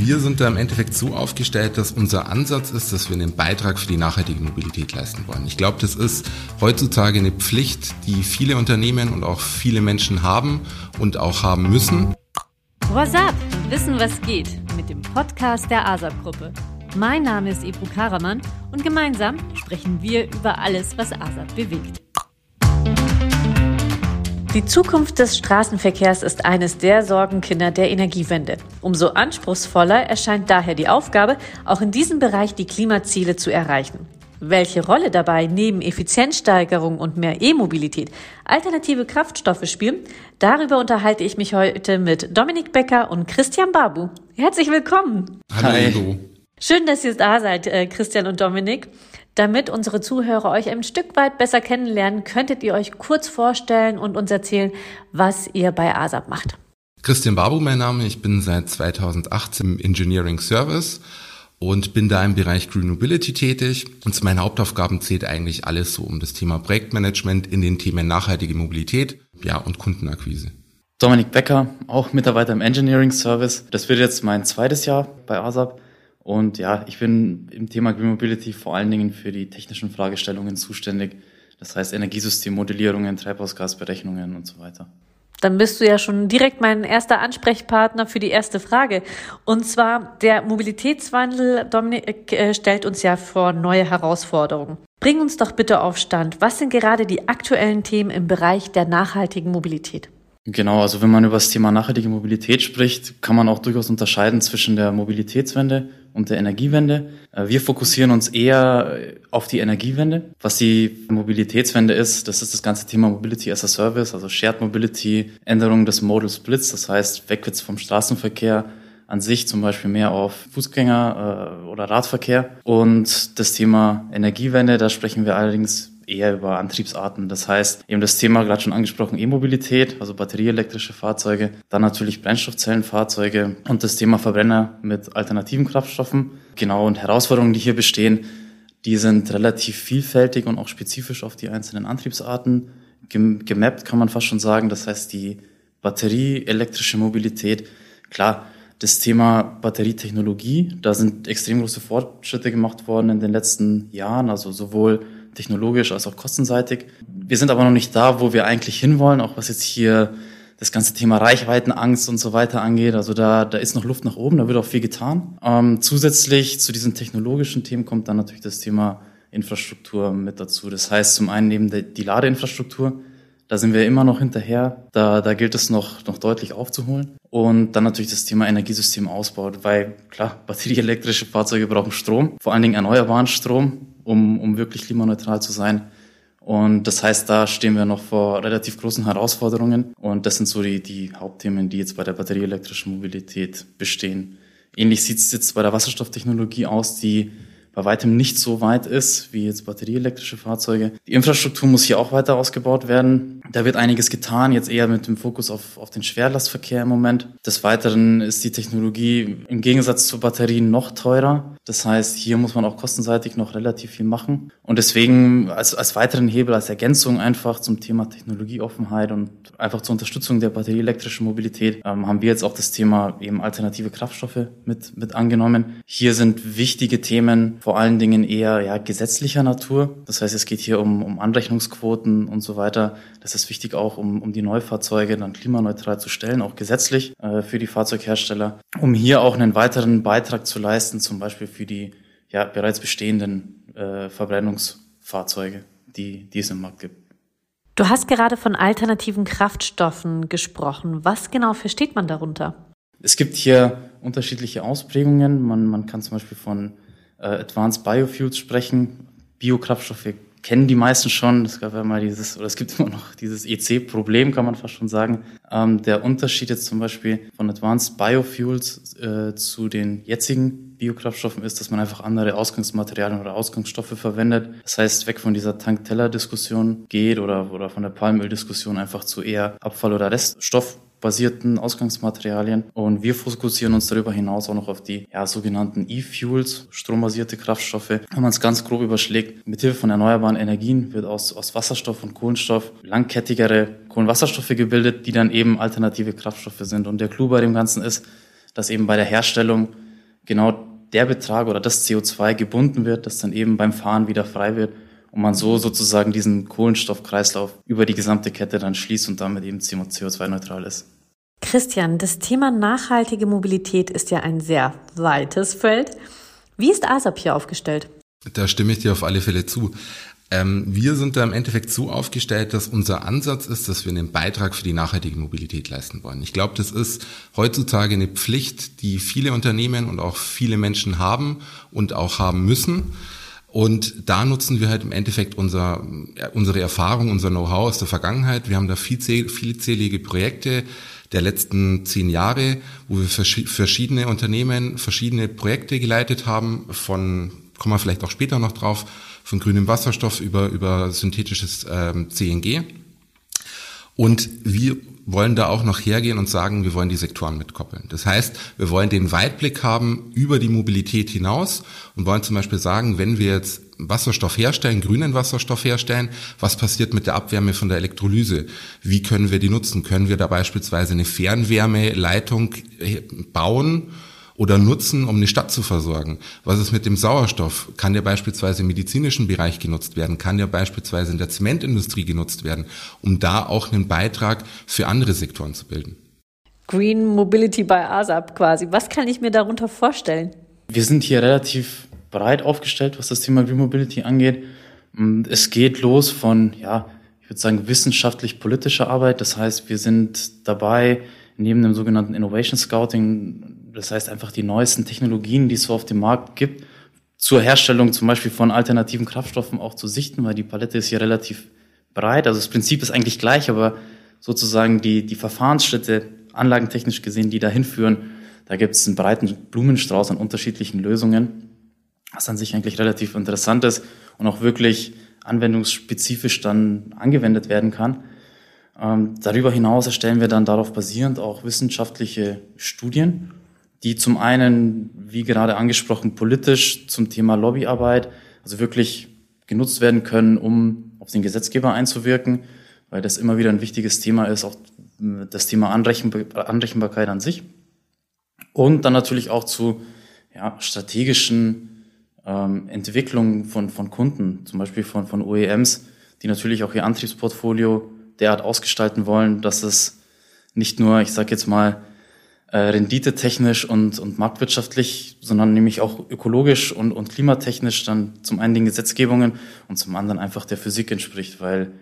Wir sind da im Endeffekt so aufgestellt, dass unser Ansatz ist, dass wir einen Beitrag für die nachhaltige Mobilität leisten wollen. Ich glaube, das ist heutzutage eine Pflicht, die viele Unternehmen und auch viele Menschen haben und auch haben müssen. What's up? Wissen, was geht mit dem Podcast der ASAP-Gruppe. Mein Name ist Ebru Karaman und gemeinsam sprechen wir über alles, was ASAP bewegt. Die Zukunft des Straßenverkehrs ist eines der Sorgenkinder der Energiewende. Umso anspruchsvoller erscheint daher die Aufgabe, auch in diesem Bereich die Klimaziele zu erreichen. Welche Rolle dabei neben Effizienzsteigerung und mehr E-Mobilität alternative Kraftstoffe spielen, darüber unterhalte ich mich heute mit Dominik Becker und Christian Babu. Herzlich willkommen. Hallo. Schön, dass ihr da seid, äh, Christian und Dominik. Damit unsere Zuhörer euch ein Stück weit besser kennenlernen, könntet ihr euch kurz vorstellen und uns erzählen, was ihr bei ASAP macht. Christian Babu, mein Name. Ich bin seit 2018 im Engineering Service und bin da im Bereich Green Mobility tätig. Und zu meinen Hauptaufgaben zählt eigentlich alles so um das Thema Projektmanagement in den Themen nachhaltige Mobilität, ja, und Kundenakquise. Dominik Becker, auch Mitarbeiter im Engineering Service. Das wird jetzt mein zweites Jahr bei ASAP. Und ja, ich bin im Thema Green Mobility vor allen Dingen für die technischen Fragestellungen zuständig. Das heißt Energiesystemmodellierungen, Treibhausgasberechnungen und so weiter. Dann bist du ja schon direkt mein erster Ansprechpartner für die erste Frage. Und zwar, der Mobilitätswandel, Dominik, äh, stellt uns ja vor neue Herausforderungen. Bring uns doch bitte auf Stand. Was sind gerade die aktuellen Themen im Bereich der nachhaltigen Mobilität? Genau, also wenn man über das Thema nachhaltige Mobilität spricht, kann man auch durchaus unterscheiden zwischen der Mobilitätswende und der Energiewende. Äh, wir fokussieren uns eher auf die Energiewende. Was die Mobilitätswende ist, das ist das ganze Thema Mobility as a Service, also Shared Mobility, Änderung des Modal Splits, das heißt wegwärts vom Straßenverkehr an sich zum Beispiel mehr auf Fußgänger äh, oder Radverkehr. Und das Thema Energiewende, da sprechen wir allerdings eher über Antriebsarten. Das heißt, eben das Thema gerade schon angesprochen, E-Mobilität, also batterieelektrische Fahrzeuge, dann natürlich Brennstoffzellenfahrzeuge und das Thema Verbrenner mit alternativen Kraftstoffen. Genau, und Herausforderungen, die hier bestehen, die sind relativ vielfältig und auch spezifisch auf die einzelnen Antriebsarten gemappt, kann man fast schon sagen. Das heißt, die batterieelektrische Mobilität, klar, das Thema Batterietechnologie, da sind extrem große Fortschritte gemacht worden in den letzten Jahren, also sowohl technologisch als auch kostenseitig. Wir sind aber noch nicht da, wo wir eigentlich hinwollen, auch was jetzt hier das ganze Thema Reichweitenangst und so weiter angeht. Also da, da ist noch Luft nach oben, da wird auch viel getan. Ähm, zusätzlich zu diesen technologischen Themen kommt dann natürlich das Thema Infrastruktur mit dazu. Das heißt zum einen eben die, Ladeinfrastruktur. Da sind wir immer noch hinterher. Da, da gilt es noch, noch deutlich aufzuholen. Und dann natürlich das Thema Energiesystemausbau, weil klar, batterieelektrische Fahrzeuge brauchen Strom, vor allen Dingen erneuerbaren Strom um, um wirklich klimaneutral zu sein. Und das heißt, da stehen wir noch vor relativ großen Herausforderungen. Und das sind so die, die Hauptthemen, die jetzt bei der batterieelektrischen Mobilität bestehen. Ähnlich sieht es jetzt bei der Wasserstofftechnologie aus, die bei weitem nicht so weit ist wie jetzt batterieelektrische Fahrzeuge. Die Infrastruktur muss hier auch weiter ausgebaut werden. Da wird einiges getan, jetzt eher mit dem Fokus auf, auf den Schwerlastverkehr im Moment. Des Weiteren ist die Technologie im Gegensatz zu Batterien noch teurer. Das heißt, hier muss man auch kostenseitig noch relativ viel machen. Und deswegen als, als weiteren Hebel, als Ergänzung einfach zum Thema Technologieoffenheit und einfach zur Unterstützung der batterieelektrischen Mobilität ähm, haben wir jetzt auch das Thema eben alternative Kraftstoffe mit, mit angenommen. Hier sind wichtige Themen, vor allen Dingen eher ja, gesetzlicher Natur. Das heißt, es geht hier um, um Anrechnungsquoten und so weiter. Das ist wichtig auch, um, um die Neufahrzeuge dann klimaneutral zu stellen, auch gesetzlich äh, für die Fahrzeughersteller, um hier auch einen weiteren Beitrag zu leisten, zum Beispiel für die ja, bereits bestehenden äh, Verbrennungsfahrzeuge, die, die es im Markt gibt. Du hast gerade von alternativen Kraftstoffen gesprochen. Was genau versteht man darunter? Es gibt hier unterschiedliche Ausprägungen. Man, man kann zum Beispiel von äh, Advanced Biofuels sprechen. Biokraftstoffe kennen die meisten schon. Es gab ja mal dieses, oder es gibt immer noch dieses EC-Problem, kann man fast schon sagen. Ähm, der Unterschied jetzt zum Beispiel von Advanced Biofuels äh, zu den jetzigen Biokraftstoffen ist, dass man einfach andere Ausgangsmaterialien oder Ausgangsstoffe verwendet. Das heißt, weg von dieser Tank-Teller-Diskussion geht oder, oder von der Palmöl-Diskussion einfach zu eher Abfall- oder Reststoff basierten Ausgangsmaterialien. Und wir fokussieren uns darüber hinaus auch noch auf die ja, sogenannten E-Fuels, strombasierte Kraftstoffe. Wenn man es ganz grob überschlägt, mithilfe von erneuerbaren Energien wird aus, aus Wasserstoff und Kohlenstoff langkettigere Kohlenwasserstoffe gebildet, die dann eben alternative Kraftstoffe sind. Und der Clou bei dem Ganzen ist, dass eben bei der Herstellung genau der Betrag oder das CO2 gebunden wird, das dann eben beim Fahren wieder frei wird und man so sozusagen diesen Kohlenstoffkreislauf über die gesamte Kette dann schließt und damit eben CO2-neutral ist. Christian, das Thema nachhaltige Mobilität ist ja ein sehr weites Feld. Wie ist ASAP hier aufgestellt? Da stimme ich dir auf alle Fälle zu. Ähm, wir sind da im Endeffekt so aufgestellt, dass unser Ansatz ist, dass wir einen Beitrag für die nachhaltige Mobilität leisten wollen. Ich glaube, das ist heutzutage eine Pflicht, die viele Unternehmen und auch viele Menschen haben und auch haben müssen. Und da nutzen wir halt im Endeffekt unser, unsere Erfahrung, unser Know-how aus der Vergangenheit. Wir haben da vielzählige Projekte der letzten zehn Jahre, wo wir verschiedene Unternehmen, verschiedene Projekte geleitet haben, von, kommen wir vielleicht auch später noch drauf, von grünem Wasserstoff über, über synthetisches ähm, CNG. Und wir wollen da auch noch hergehen und sagen, wir wollen die Sektoren mitkoppeln. Das heißt, wir wollen den Weitblick haben über die Mobilität hinaus und wollen zum Beispiel sagen, wenn wir jetzt Wasserstoff herstellen, grünen Wasserstoff herstellen, was passiert mit der Abwärme von der Elektrolyse? Wie können wir die nutzen? Können wir da beispielsweise eine Fernwärmeleitung bauen? Oder nutzen, um eine Stadt zu versorgen? Was ist mit dem Sauerstoff? Kann der beispielsweise im medizinischen Bereich genutzt werden? Kann der beispielsweise in der Zementindustrie genutzt werden, um da auch einen Beitrag für andere Sektoren zu bilden? Green Mobility by ASAP quasi. Was kann ich mir darunter vorstellen? Wir sind hier relativ breit aufgestellt, was das Thema Green Mobility angeht. Es geht los von, ja, ich würde sagen, wissenschaftlich-politischer Arbeit. Das heißt, wir sind dabei, neben dem sogenannten Innovation Scouting das heißt einfach die neuesten Technologien, die es so auf dem Markt gibt, zur Herstellung zum Beispiel von alternativen Kraftstoffen auch zu sichten, weil die Palette ist hier relativ breit. Also das Prinzip ist eigentlich gleich, aber sozusagen die, die Verfahrensschritte, anlagentechnisch gesehen, die dahin führen, da gibt es einen breiten Blumenstrauß an unterschiedlichen Lösungen, was an sich eigentlich relativ interessant ist und auch wirklich anwendungsspezifisch dann angewendet werden kann. Ähm, darüber hinaus erstellen wir dann darauf basierend auch wissenschaftliche Studien die zum einen, wie gerade angesprochen, politisch zum Thema Lobbyarbeit, also wirklich genutzt werden können, um auf den Gesetzgeber einzuwirken, weil das immer wieder ein wichtiges Thema ist, auch das Thema Anrechenbarkeit an sich. Und dann natürlich auch zu ja, strategischen ähm, Entwicklungen von, von Kunden, zum Beispiel von, von OEMs, die natürlich auch ihr Antriebsportfolio derart ausgestalten wollen, dass es nicht nur, ich sage jetzt mal, äh, renditetechnisch und, und marktwirtschaftlich, sondern nämlich auch ökologisch und, und klimatechnisch dann zum einen den Gesetzgebungen und zum anderen einfach der Physik entspricht, weil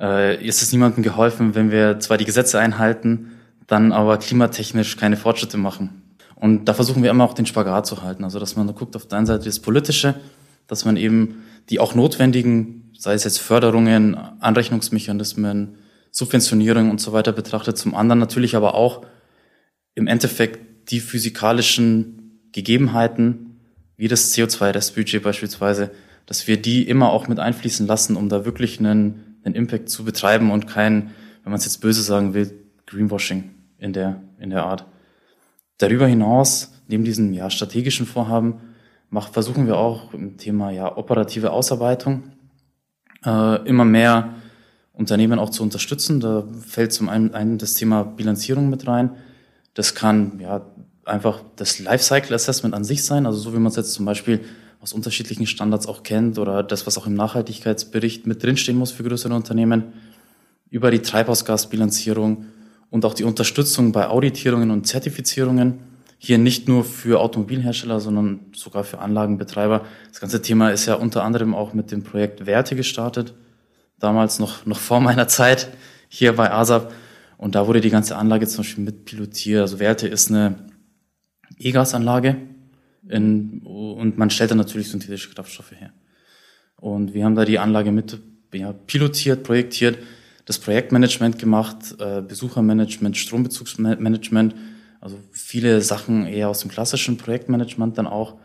äh, ist es niemandem geholfen, wenn wir zwar die Gesetze einhalten, dann aber klimatechnisch keine Fortschritte machen. Und da versuchen wir immer auch den Spagat zu halten, also dass man guckt auf der einen Seite das Politische, dass man eben die auch notwendigen, sei es jetzt Förderungen, Anrechnungsmechanismen, Subventionierung und so weiter betrachtet, zum anderen natürlich aber auch im Endeffekt die physikalischen Gegebenheiten, wie das CO2-Restbudget beispielsweise, dass wir die immer auch mit einfließen lassen, um da wirklich einen, einen Impact zu betreiben und kein, wenn man es jetzt böse sagen will, Greenwashing in der, in der Art. Darüber hinaus, neben diesen ja, strategischen Vorhaben, macht, versuchen wir auch im Thema ja, operative Ausarbeitung äh, immer mehr Unternehmen auch zu unterstützen. Da fällt zum einen, einen das Thema Bilanzierung mit rein. Das kann ja einfach das Lifecycle Assessment an sich sein, also so wie man es jetzt zum Beispiel aus unterschiedlichen Standards auch kennt oder das, was auch im Nachhaltigkeitsbericht mit drinstehen muss für größere Unternehmen, über die Treibhausgasbilanzierung und auch die Unterstützung bei Auditierungen und Zertifizierungen. Hier nicht nur für Automobilhersteller, sondern sogar für Anlagenbetreiber. Das ganze Thema ist ja unter anderem auch mit dem Projekt Werte gestartet. Damals noch, noch vor meiner Zeit hier bei ASAP. Und da wurde die ganze Anlage zum Beispiel mitpilotiert. Also Werte ist eine E-Gas-Anlage und man stellt dann natürlich synthetische Kraftstoffe her. Und wir haben da die Anlage mit ja, pilotiert, projektiert, das Projektmanagement gemacht, äh, Besuchermanagement, Strombezugsmanagement, also viele Sachen eher aus dem klassischen Projektmanagement dann auch,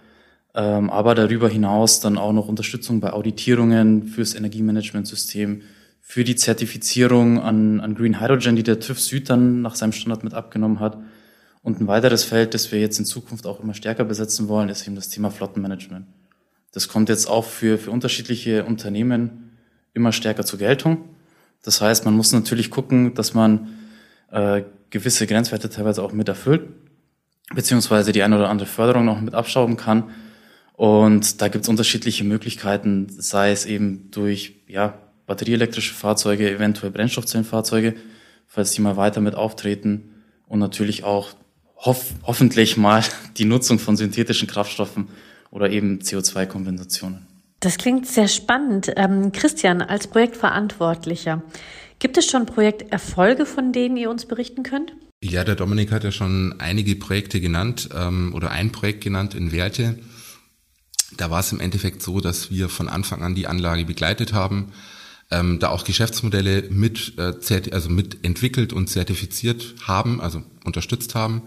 ähm, aber darüber hinaus dann auch noch Unterstützung bei Auditierungen fürs Energiemanagementsystem, für die Zertifizierung an, an Green Hydrogen, die der TÜV Süd dann nach seinem Standard mit abgenommen hat. Und ein weiteres Feld, das wir jetzt in Zukunft auch immer stärker besetzen wollen, ist eben das Thema Flottenmanagement. Das kommt jetzt auch für, für unterschiedliche Unternehmen immer stärker zur Geltung. Das heißt, man muss natürlich gucken, dass man äh, gewisse Grenzwerte teilweise auch mit erfüllt. beziehungsweise die eine oder andere Förderung noch mit abschrauben kann. Und da gibt es unterschiedliche Möglichkeiten, sei es eben durch ja, batterieelektrische Fahrzeuge, eventuell Brennstoffzellenfahrzeuge, falls die mal weiter mit auftreten und natürlich auch hoff hoffentlich mal die Nutzung von synthetischen Kraftstoffen oder eben CO2-Kompensationen. Das klingt sehr spannend. Ähm, Christian, als Projektverantwortlicher, gibt es schon Projekterfolge, von denen ihr uns berichten könnt? Ja, der Dominik hat ja schon einige Projekte genannt ähm, oder ein Projekt genannt in Werte. Da war es im Endeffekt so, dass wir von Anfang an die Anlage begleitet haben, ähm, da auch Geschäftsmodelle mit, äh, also mit entwickelt und zertifiziert haben, also unterstützt haben.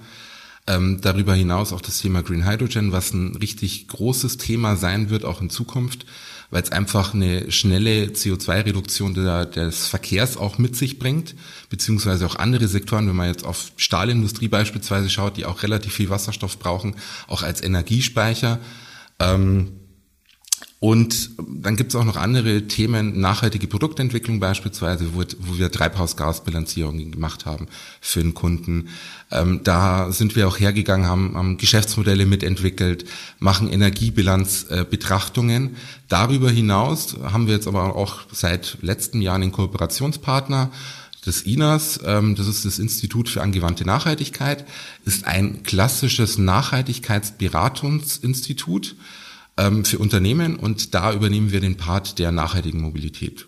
Ähm, darüber hinaus auch das Thema Green Hydrogen, was ein richtig großes Thema sein wird, auch in Zukunft, weil es einfach eine schnelle CO2-Reduktion des Verkehrs auch mit sich bringt, beziehungsweise auch andere Sektoren, wenn man jetzt auf Stahlindustrie beispielsweise schaut, die auch relativ viel Wasserstoff brauchen, auch als Energiespeicher. Ähm, und dann gibt es auch noch andere Themen, nachhaltige Produktentwicklung beispielsweise, wo, wo wir Treibhausgasbilanzierungen gemacht haben für den Kunden. Ähm, da sind wir auch hergegangen, haben, haben Geschäftsmodelle mitentwickelt, machen Energiebilanzbetrachtungen. Äh, Darüber hinaus haben wir jetzt aber auch seit letzten Jahren einen Kooperationspartner, des INAS, ähm, das ist das Institut für angewandte Nachhaltigkeit, ist ein klassisches Nachhaltigkeitsberatungsinstitut ähm, für Unternehmen und da übernehmen wir den Part der nachhaltigen Mobilität.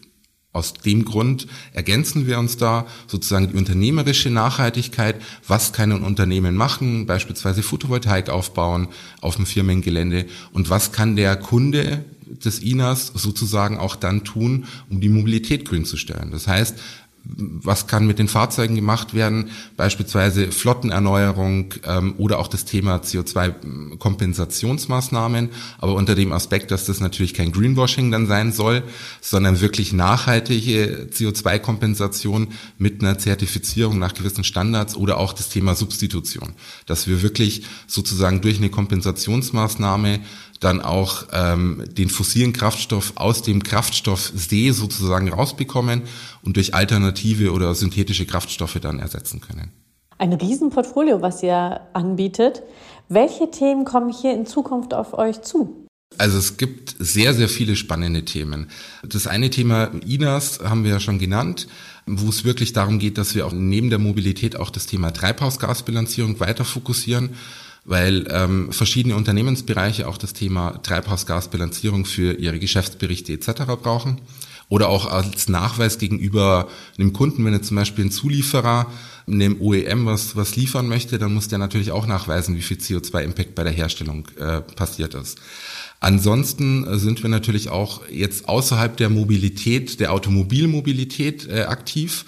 Aus dem Grund ergänzen wir uns da sozusagen die unternehmerische Nachhaltigkeit. Was kann ein Unternehmen machen? Beispielsweise Photovoltaik aufbauen auf dem Firmengelände. Und was kann der Kunde des INAS sozusagen auch dann tun, um die Mobilität grün zu stellen? Das heißt, was kann mit den Fahrzeugen gemacht werden, beispielsweise Flottenerneuerung ähm, oder auch das Thema CO2-Kompensationsmaßnahmen, aber unter dem Aspekt, dass das natürlich kein Greenwashing dann sein soll, sondern wirklich nachhaltige CO2-Kompensation mit einer Zertifizierung nach gewissen Standards oder auch das Thema Substitution, dass wir wirklich sozusagen durch eine Kompensationsmaßnahme dann auch ähm, den fossilen Kraftstoff aus dem Kraftstoffsee sozusagen rausbekommen und durch alternative oder synthetische Kraftstoffe dann ersetzen können. Ein Riesenportfolio, was ihr anbietet. Welche Themen kommen hier in Zukunft auf euch zu? Also es gibt sehr, sehr viele spannende Themen. Das eine Thema INAS haben wir ja schon genannt, wo es wirklich darum geht, dass wir auch neben der Mobilität auch das Thema Treibhausgasbilanzierung weiter fokussieren weil ähm, verschiedene Unternehmensbereiche auch das Thema Treibhausgasbilanzierung für ihre Geschäftsberichte etc. brauchen. Oder auch als Nachweis gegenüber einem Kunden, wenn er zum Beispiel ein Zulieferer einem OEM was, was liefern möchte, dann muss der natürlich auch nachweisen, wie viel CO2-Impact bei der Herstellung äh, passiert ist. Ansonsten sind wir natürlich auch jetzt außerhalb der Mobilität, der Automobilmobilität äh, aktiv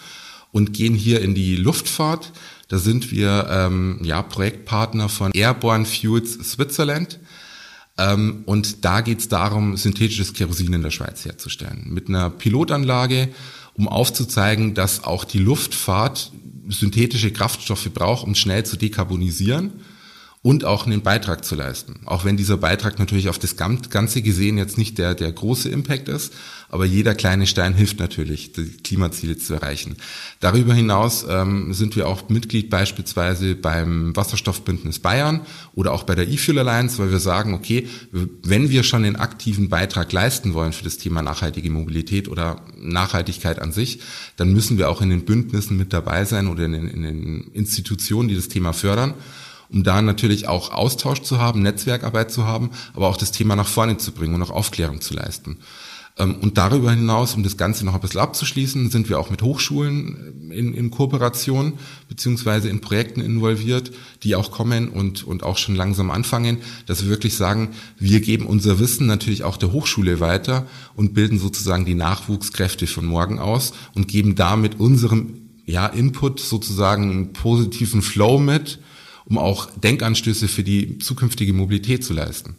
und gehen hier in die Luftfahrt. Da sind wir ähm, ja, Projektpartner von Airborne Fuels Switzerland. Ähm, und da geht es darum, synthetisches Kerosin in der Schweiz herzustellen. Mit einer Pilotanlage, um aufzuzeigen, dass auch die Luftfahrt synthetische Kraftstoffe braucht, um schnell zu dekarbonisieren und auch einen Beitrag zu leisten. Auch wenn dieser Beitrag natürlich auf das Ganze gesehen jetzt nicht der, der große Impact ist, aber jeder kleine Stein hilft natürlich, die Klimaziele zu erreichen. Darüber hinaus ähm, sind wir auch Mitglied beispielsweise beim Wasserstoffbündnis Bayern oder auch bei der E-Fuel Alliance, weil wir sagen, okay, wenn wir schon einen aktiven Beitrag leisten wollen für das Thema nachhaltige Mobilität oder Nachhaltigkeit an sich, dann müssen wir auch in den Bündnissen mit dabei sein oder in den, in den Institutionen, die das Thema fördern um da natürlich auch Austausch zu haben, Netzwerkarbeit zu haben, aber auch das Thema nach vorne zu bringen und auch Aufklärung zu leisten. Ähm, und darüber hinaus, um das Ganze noch ein bisschen abzuschließen, sind wir auch mit Hochschulen in, in Kooperation beziehungsweise in Projekten involviert, die auch kommen und, und auch schon langsam anfangen, dass wir wirklich sagen, wir geben unser Wissen natürlich auch der Hochschule weiter und bilden sozusagen die Nachwuchskräfte von morgen aus und geben damit unserem ja, Input sozusagen einen positiven Flow mit, um auch Denkanstöße für die zukünftige Mobilität zu leisten.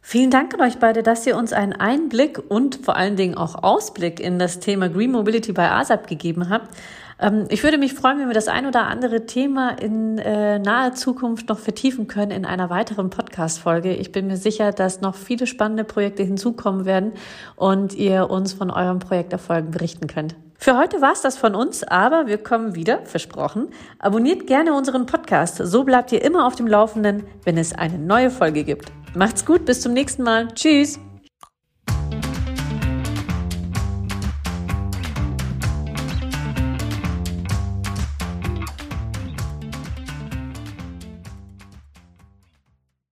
Vielen Dank an euch beide, dass ihr uns einen Einblick und vor allen Dingen auch Ausblick in das Thema Green Mobility bei ASAP gegeben habt. Ähm, ich würde mich freuen, wenn wir das ein oder andere Thema in äh, naher Zukunft noch vertiefen können in einer weiteren Podcast-Folge. Ich bin mir sicher, dass noch viele spannende Projekte hinzukommen werden und ihr uns von euren Projekterfolgen berichten könnt. Für heute war's das von uns, aber wir kommen wieder, versprochen. Abonniert gerne unseren Podcast, so bleibt ihr immer auf dem Laufenden, wenn es eine neue Folge gibt. Macht's gut, bis zum nächsten Mal. Tschüss.